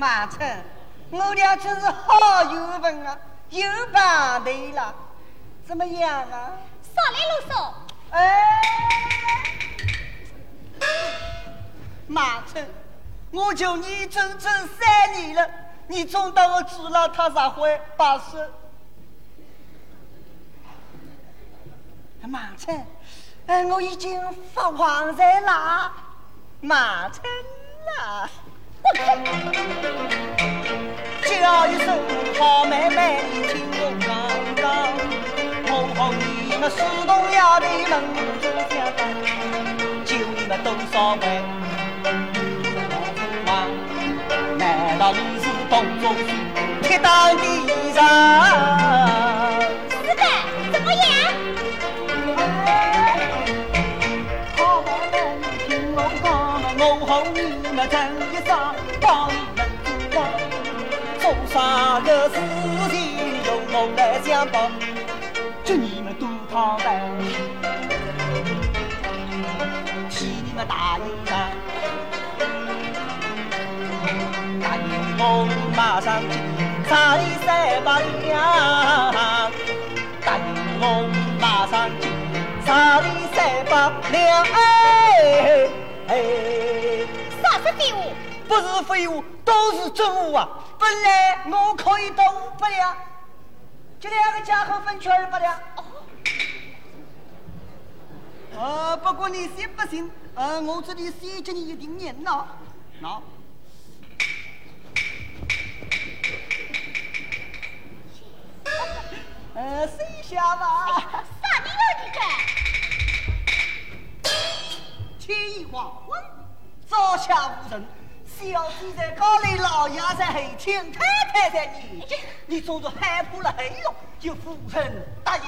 马成，我俩真是好缘分啊，又碰对了，怎么样啊？少来啰嗦！哎，马成，我求你整整三年了，你总当我知了他啥会把事？马成，哎，我已经发黄在了，马成啊！叫一声好妹妹，你听我讲讲，我和你们四东衙的门子相当，就你们多少位？难道你是东中铁当的人？讲，我和你们真一生帮你们做光，做啥个事情由我来相帮，祝你们多康来，替你们打一仗。大牛我马上进，查理三百两。大牛我马上进，查理三百两。哎哎，少说废物！不是废话，都是真物啊！本来我可以得五百两，这两个家伙分去二百两。哦，不过你信不信？呃，我这里写着你一定念呐，喏。呃，试一下吧。啥人要你干？天衣黄昏，朝霞无人，小弟在高里，老爷在后厅，太太在你，你总是害怕了黑龙，就夫人答应。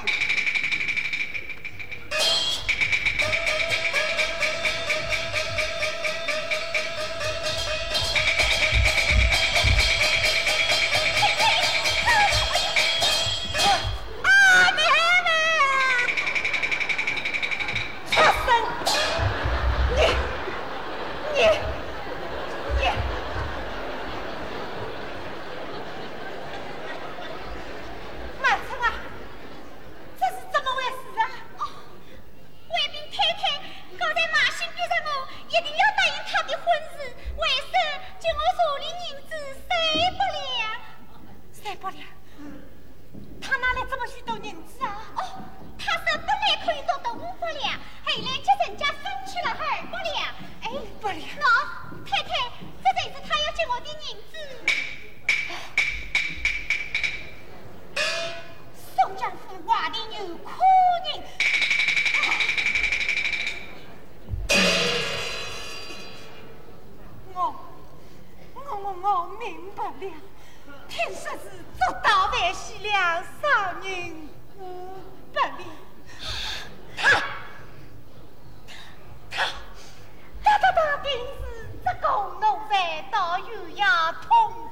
人五百两。他，他，他他他定是这个奴才到远洋通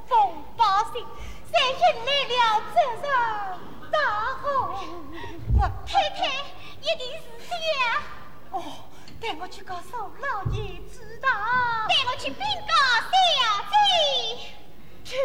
风报信，才引来了这场大祸。太太一定是这样。哦，带我去告诉老爷知道。带我去禀告小姐。去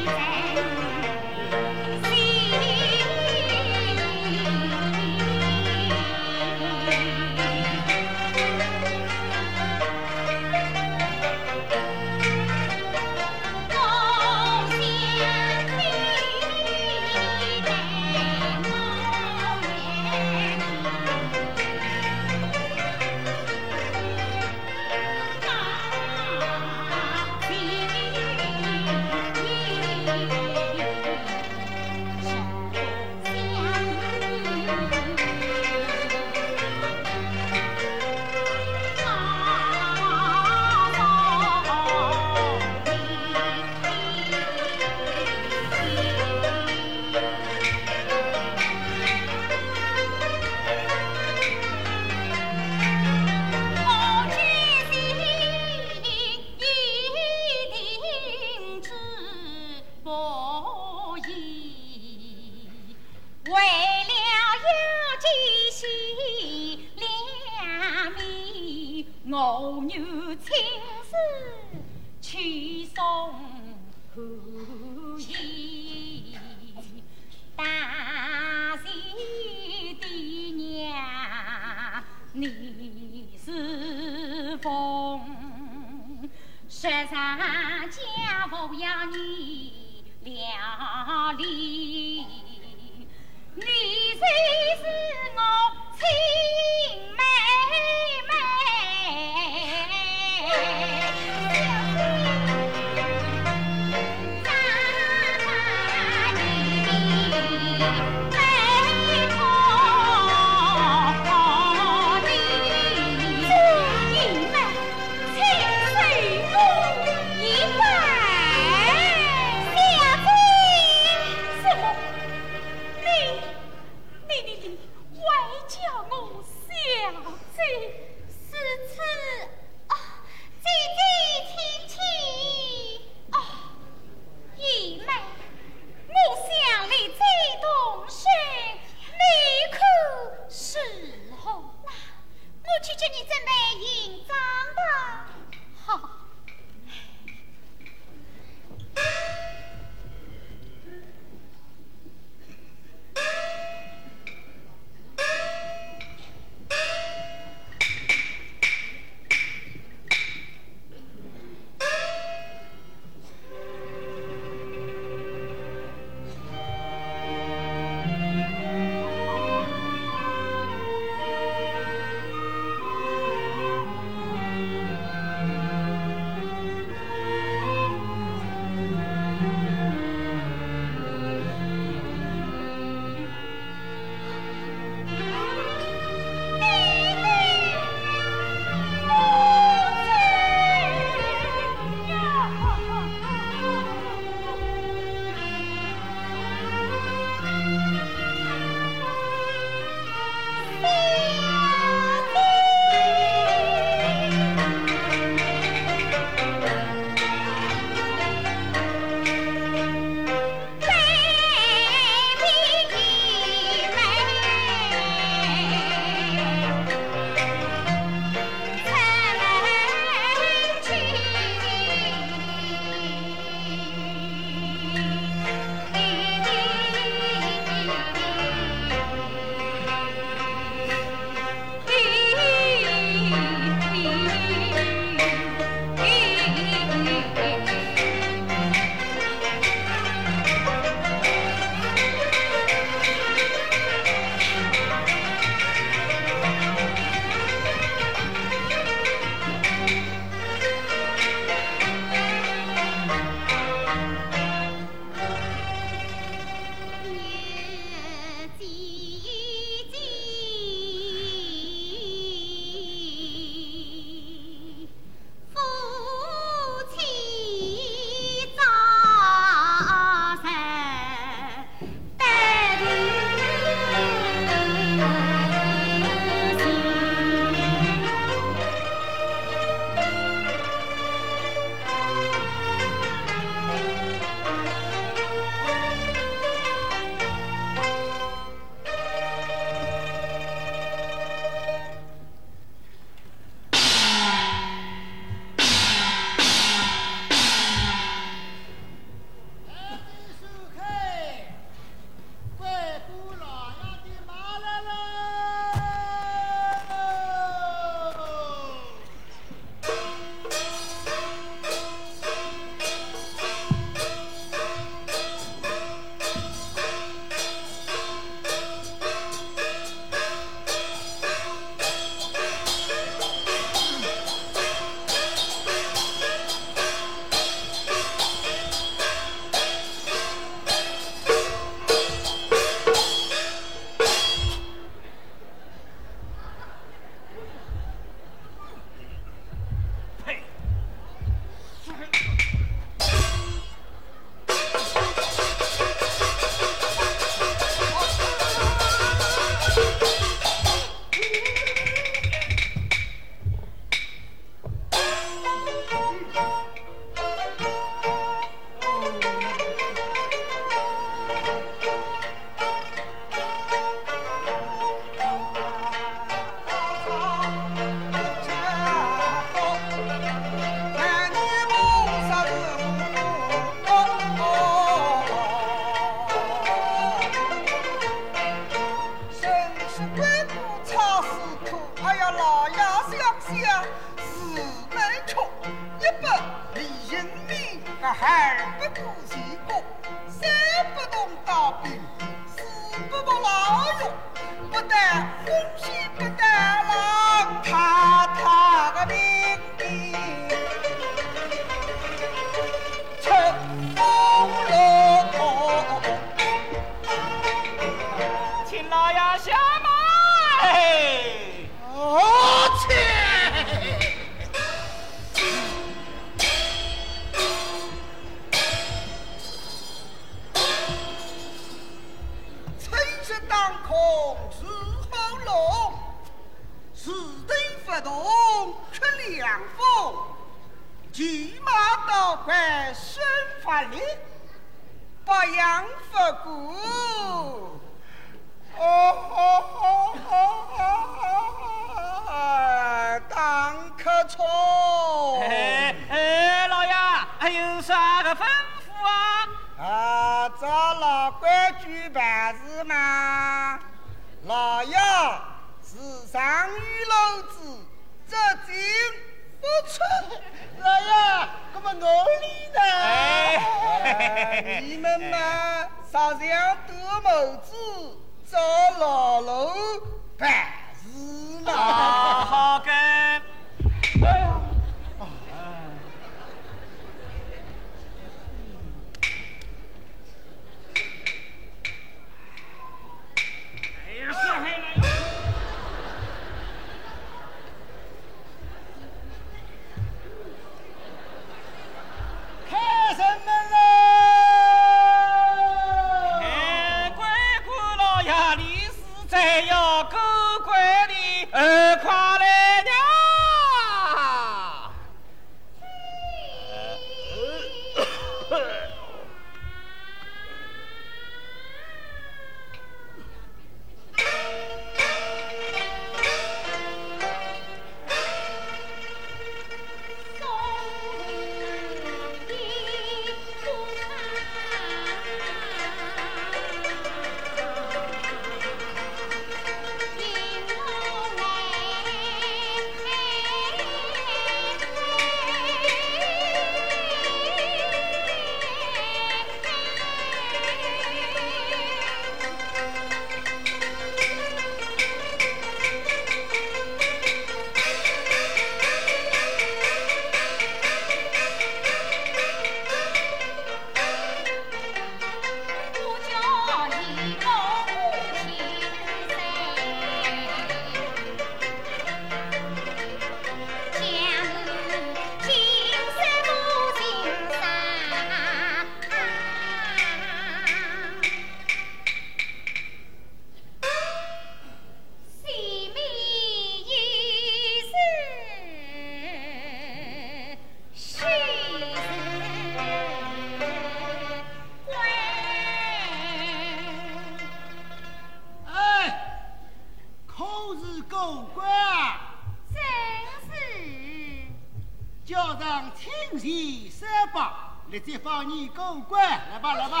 放你狗官，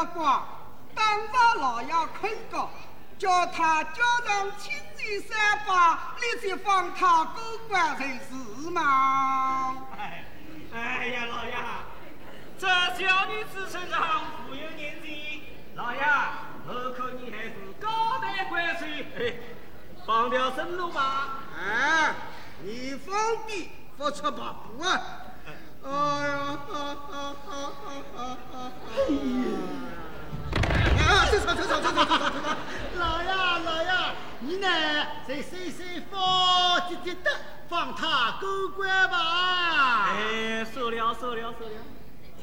惊小怪，当着老爷看过，叫他叫上亲戚三八，立即放他过关才是嘛。哎，哎呀，老爷，这小女子身上富有年纪，老爷，我看你还是高抬贵手，哎，放条生路吧。哎，你方便不出八步啊！哎呀，哈哈哈哈哈！啊，老爷老爷，你呢再收收放滴滴的，放他过关吧。哎，收了收了收了。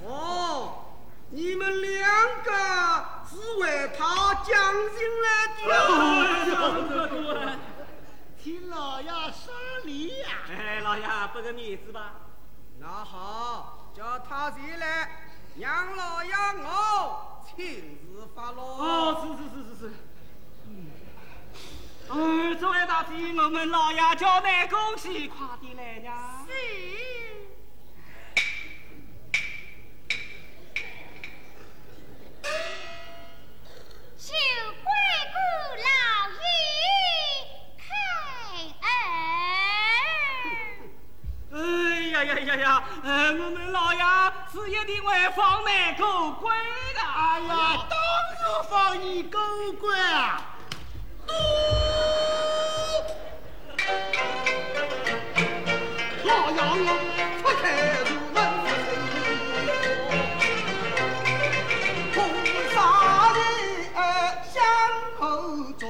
哦，你们两个是为他将进来的。听老爷赏礼呀！哎，老爷拨个面子吧。那好，叫他进来，让老爷我亲自发落。哦，是是是是是。嗯。哦，这位大姐，我们老爷叫你恭喜，快点来呀。是。就怪顾老爷开恩。哎呀呀呀呀！呃，我们老爷是一定会放你过关的。哎呀，当然放你过关啊！老杨我出开入门，菩萨的相口中，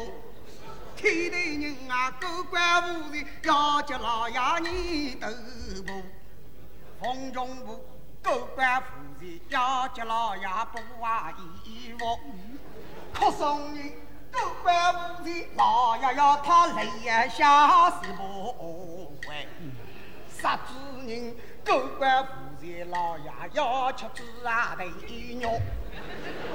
天地人啊，狗官无事，要叫老爷你头部，风中舞，狗官夫人要接老爷不啊衣服。哭送你狗官夫人，老爷要他泪下是不回。杀猪人狗官夫人，老爷要吃猪啊的肉。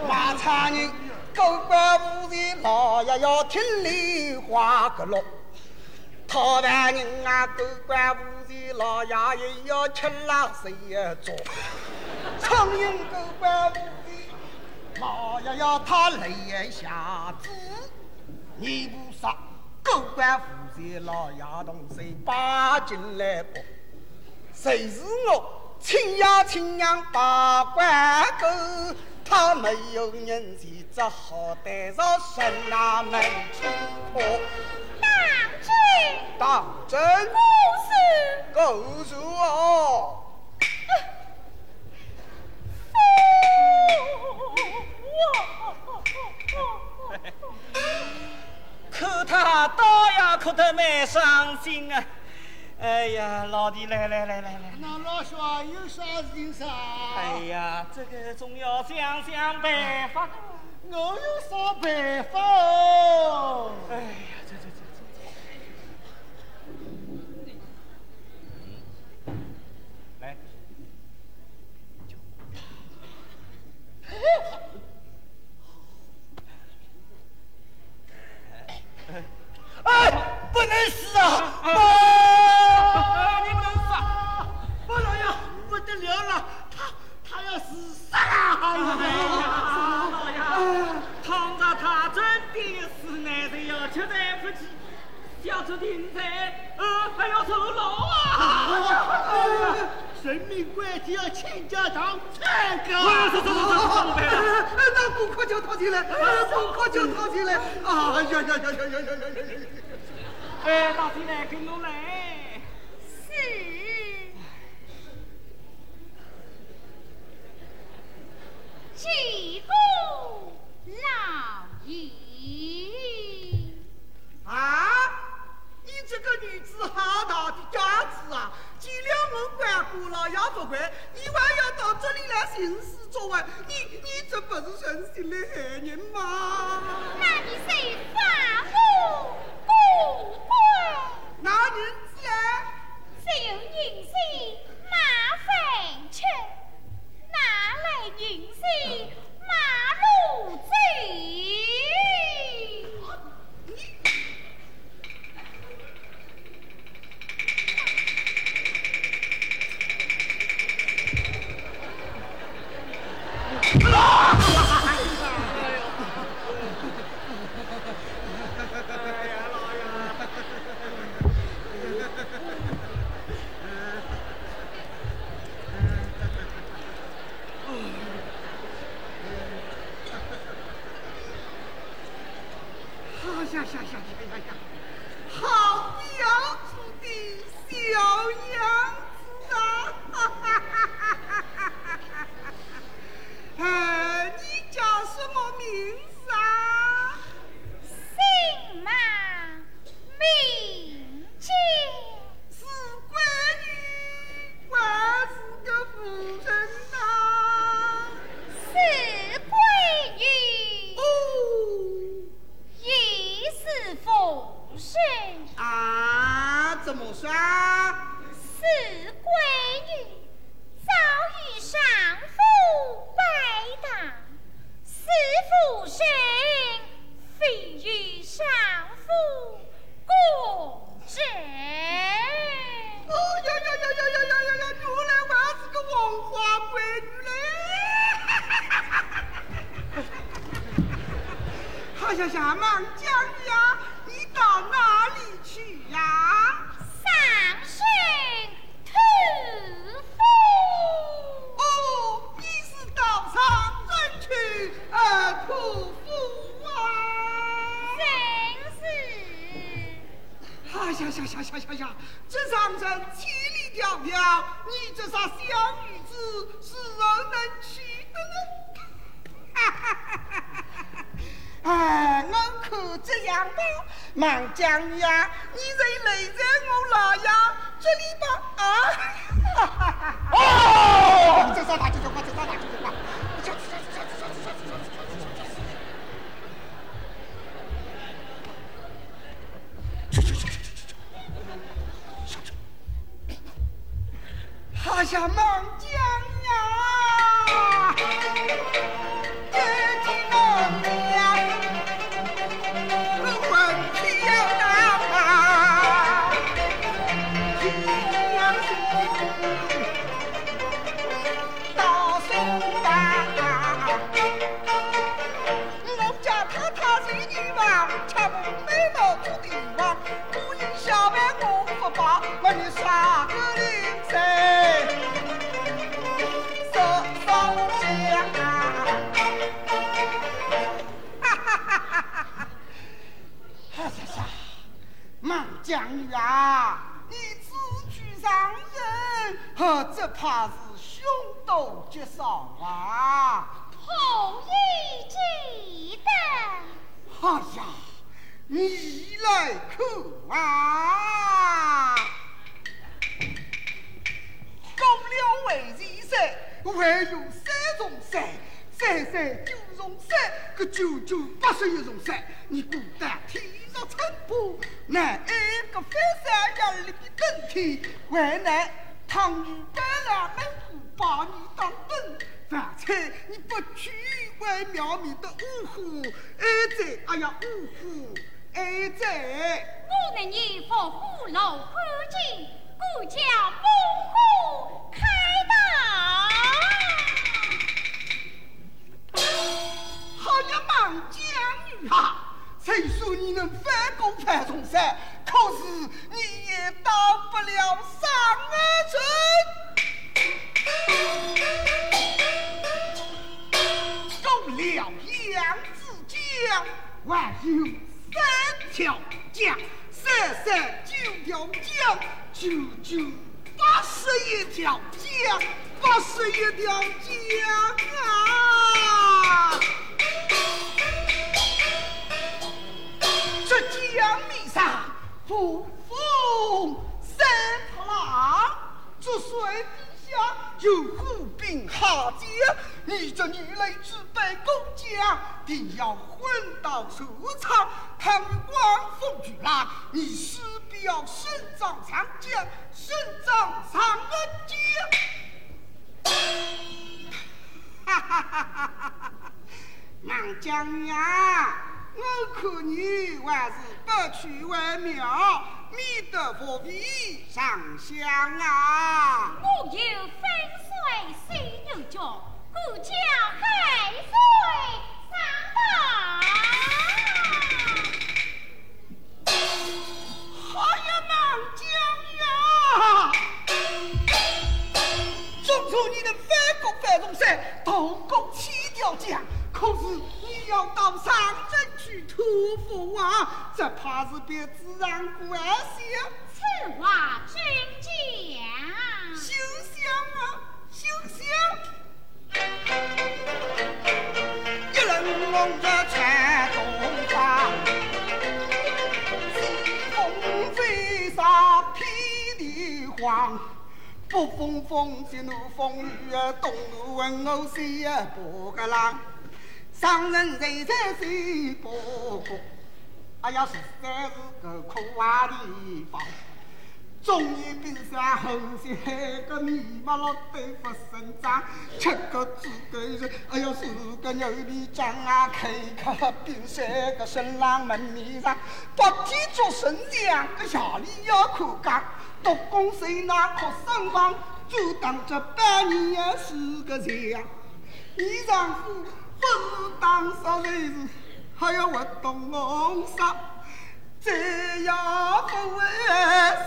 马差人狗官夫人，老爷要听梨花个落。讨饭人啊狗官夫。老爷也要吃辣水做；苍蝇过关负责，老爷要他泪眼下子；你不杀。过关负责，老爷同谁把进来不？谁是我亲呀亲娘把关狗？他没有人气，只好带上神那门去破。当真？当真？我是。狗哦。可他倒呀，哭得蛮伤心啊！哎呀，老弟，来来来来来，那老兄有啥事情噻？哎呀，这个总要想想办法。我有啥办法哦？哎呀，看这样吧，孟姜女啊，你就累在我老呀这里吧啊！哈哈哈哈！哦，这啥大舅舅这啥大舅舅下去下去下去下去下去下去下去哎呀，怕是凶多吉少啊！红衣记得。哎呀，你来看啊！公了为前山，还有三重山，三山九重山，个九九八十一重山。你孤单天若撑破，难挨个翻山越岭的登天，为难唐女白把你当笨饭菜你不去为庙里的五虎哀哉哎呀五虎哀哉我乃你佛虎老夫妻故叫猛虎开道好呀，孟将女啊虽说你能翻过盘中山？可是你也到不了上安村够了扬子江，还有三条江，三三九条江，九九八十一条江，八十一条江啊！这江面上不风三扑浪，这水底下有虎兵下将，你这女来举杯攻将，定要昏倒受伤。贪官风举来，你势必要身葬长江，身葬长安江。哈哈哈哈哈哈！南江呀！我看你还是不去为妙，免得伏笔上香啊！我有分水水牛角，故叫海水上好是别自然关系啊！此话真讲。休想啊，休想！一人梦着全东方，西风飞沙霹雳慌。北风风急怒风雨啊，东路问我西个浪，上人人在西八个，哎呀实在是个可爱地方。中年比赛后些个米麻老对不生长，吃个猪肝肉，哎呦是个牛皮浆啊！开开冰山个新郎门面上，白天做神将，个夜里要看家，独拱手拿哭声房，就当这百年也是个强。你丈夫不是当少人。士，还要活动红纱。这样不为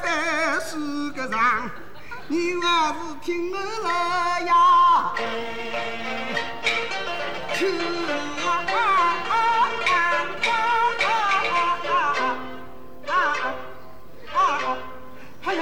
三世个长，你还是听我来呀！去啊！啊啊啊啊啊啊啊啊还有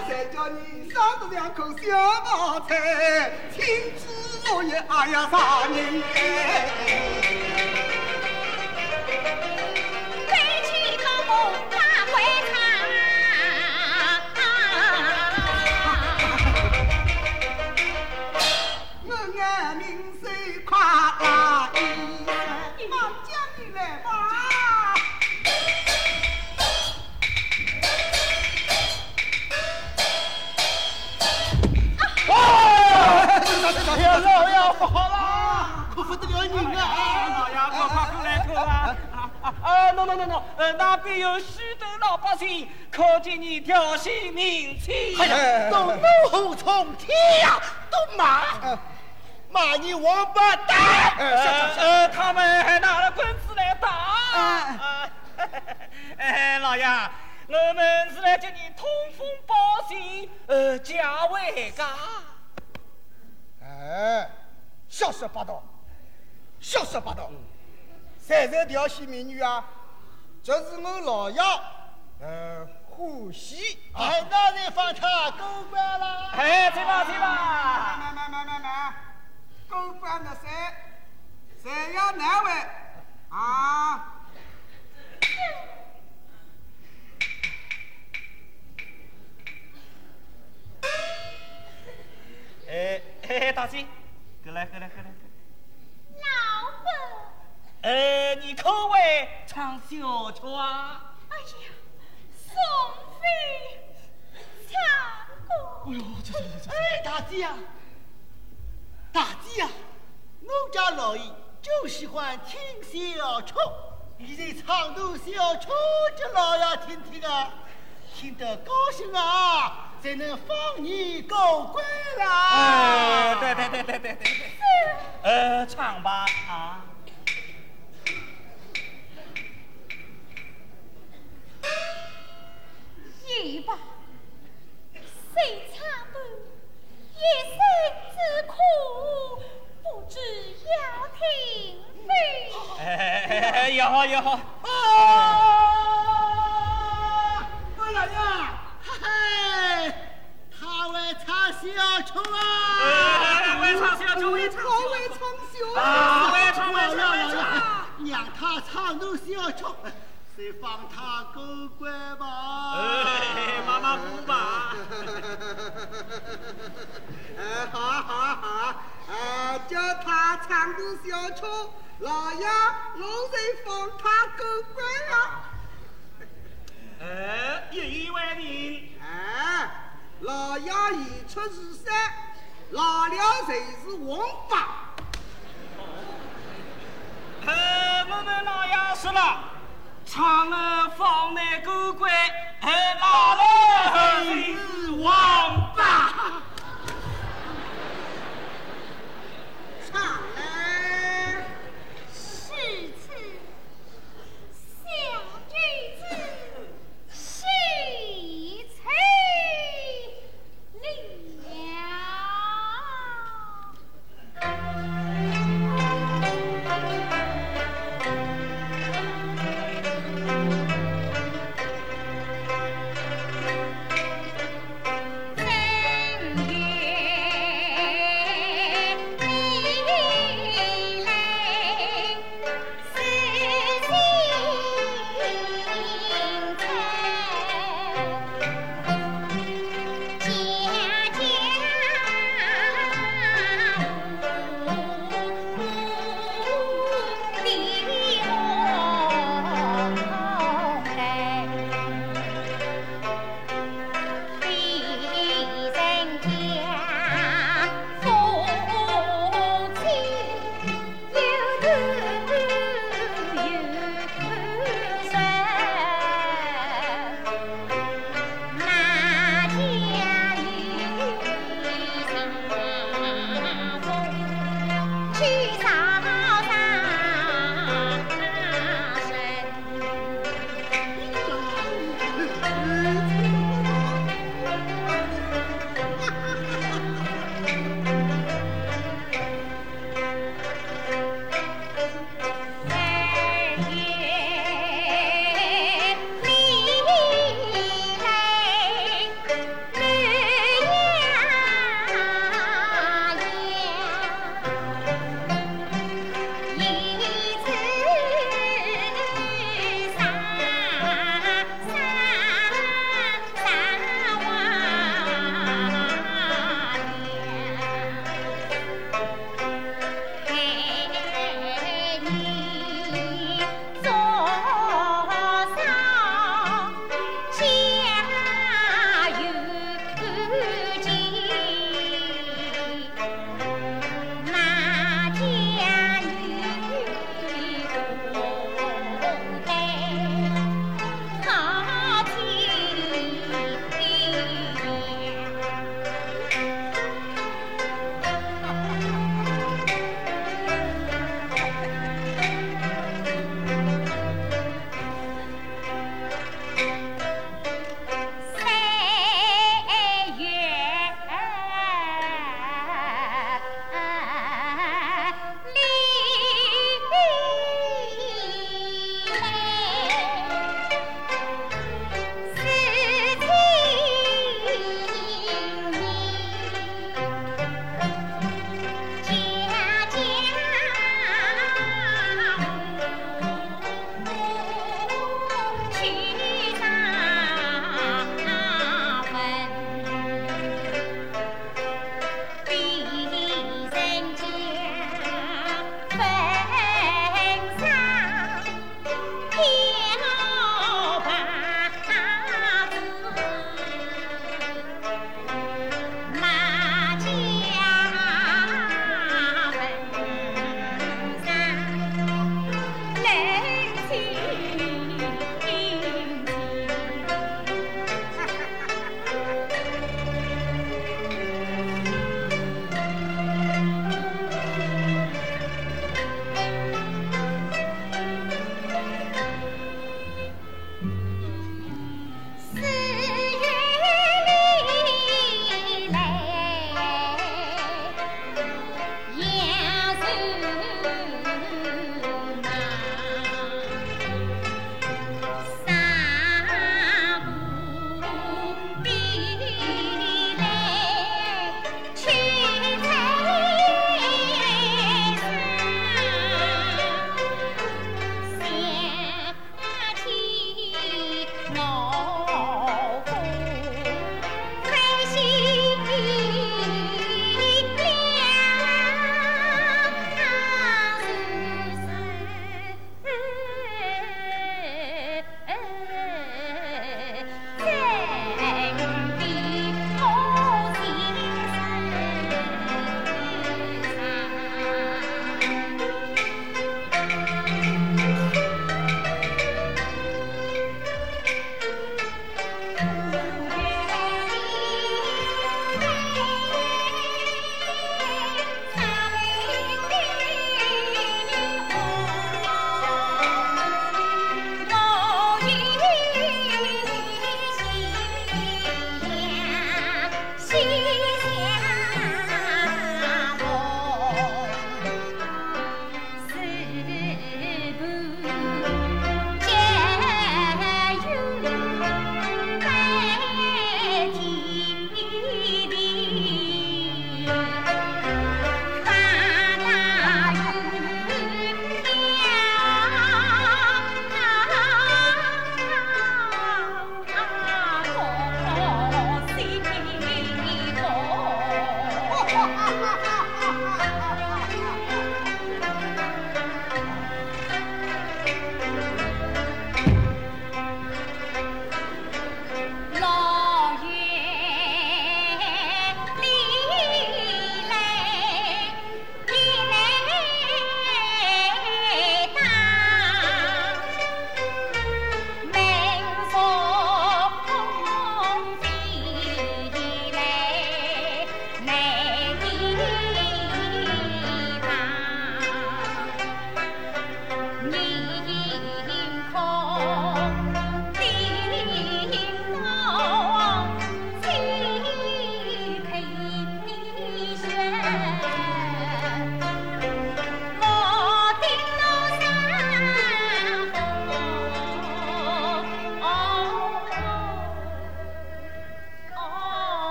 你。再叫你生得两口小毛菜，亲子落叶哎呀啥人哎？啊，no no no no，呃，那边有许多老百姓看见你挑衅民妻，都怒吼冲天呀，都骂骂你王八蛋！呃，他们还拿了棍子来打。哎，老爷，我们是来接你通风报信，呃，加回家。哎，瞎说八道，瞎说八道！谁在调戏美女啊？这是我老爷，呃，欢喜。哎，那就放他过关了。哎，去吧去吧。慢慢慢慢慢，过关的谁？谁要哪位？啊？哎哎，大姐，过来过来过来。呃，你可会唱小曲啊？哎呀，宋飞唱歌。哎呦，这这这这！哎，大姐呀，大姐呀，我家老爷就喜欢听小曲，你这唱段小曲给老爷听听啊，听得高兴啊！才能放你过关啦！哎，对对对对对对对。呃，唱吧啊！谁唱的一生之苦，不知要听谁？哎，也好也好。啊！我老爷。嘿，他会唱小丑啊！会唱小曲，会唱小曲，会唱小曲。啊，会唱，会唱。让他唱段小曲，再放他狗官吧。哎，妈妈不吧。哎，好好好，哎，叫他唱个小曲，老爷，我再放他狗官啊。哎，一位人。哎，老爷言出是山，老了才是王八。呃，我们老爷说了，唱了方内过关，哎，老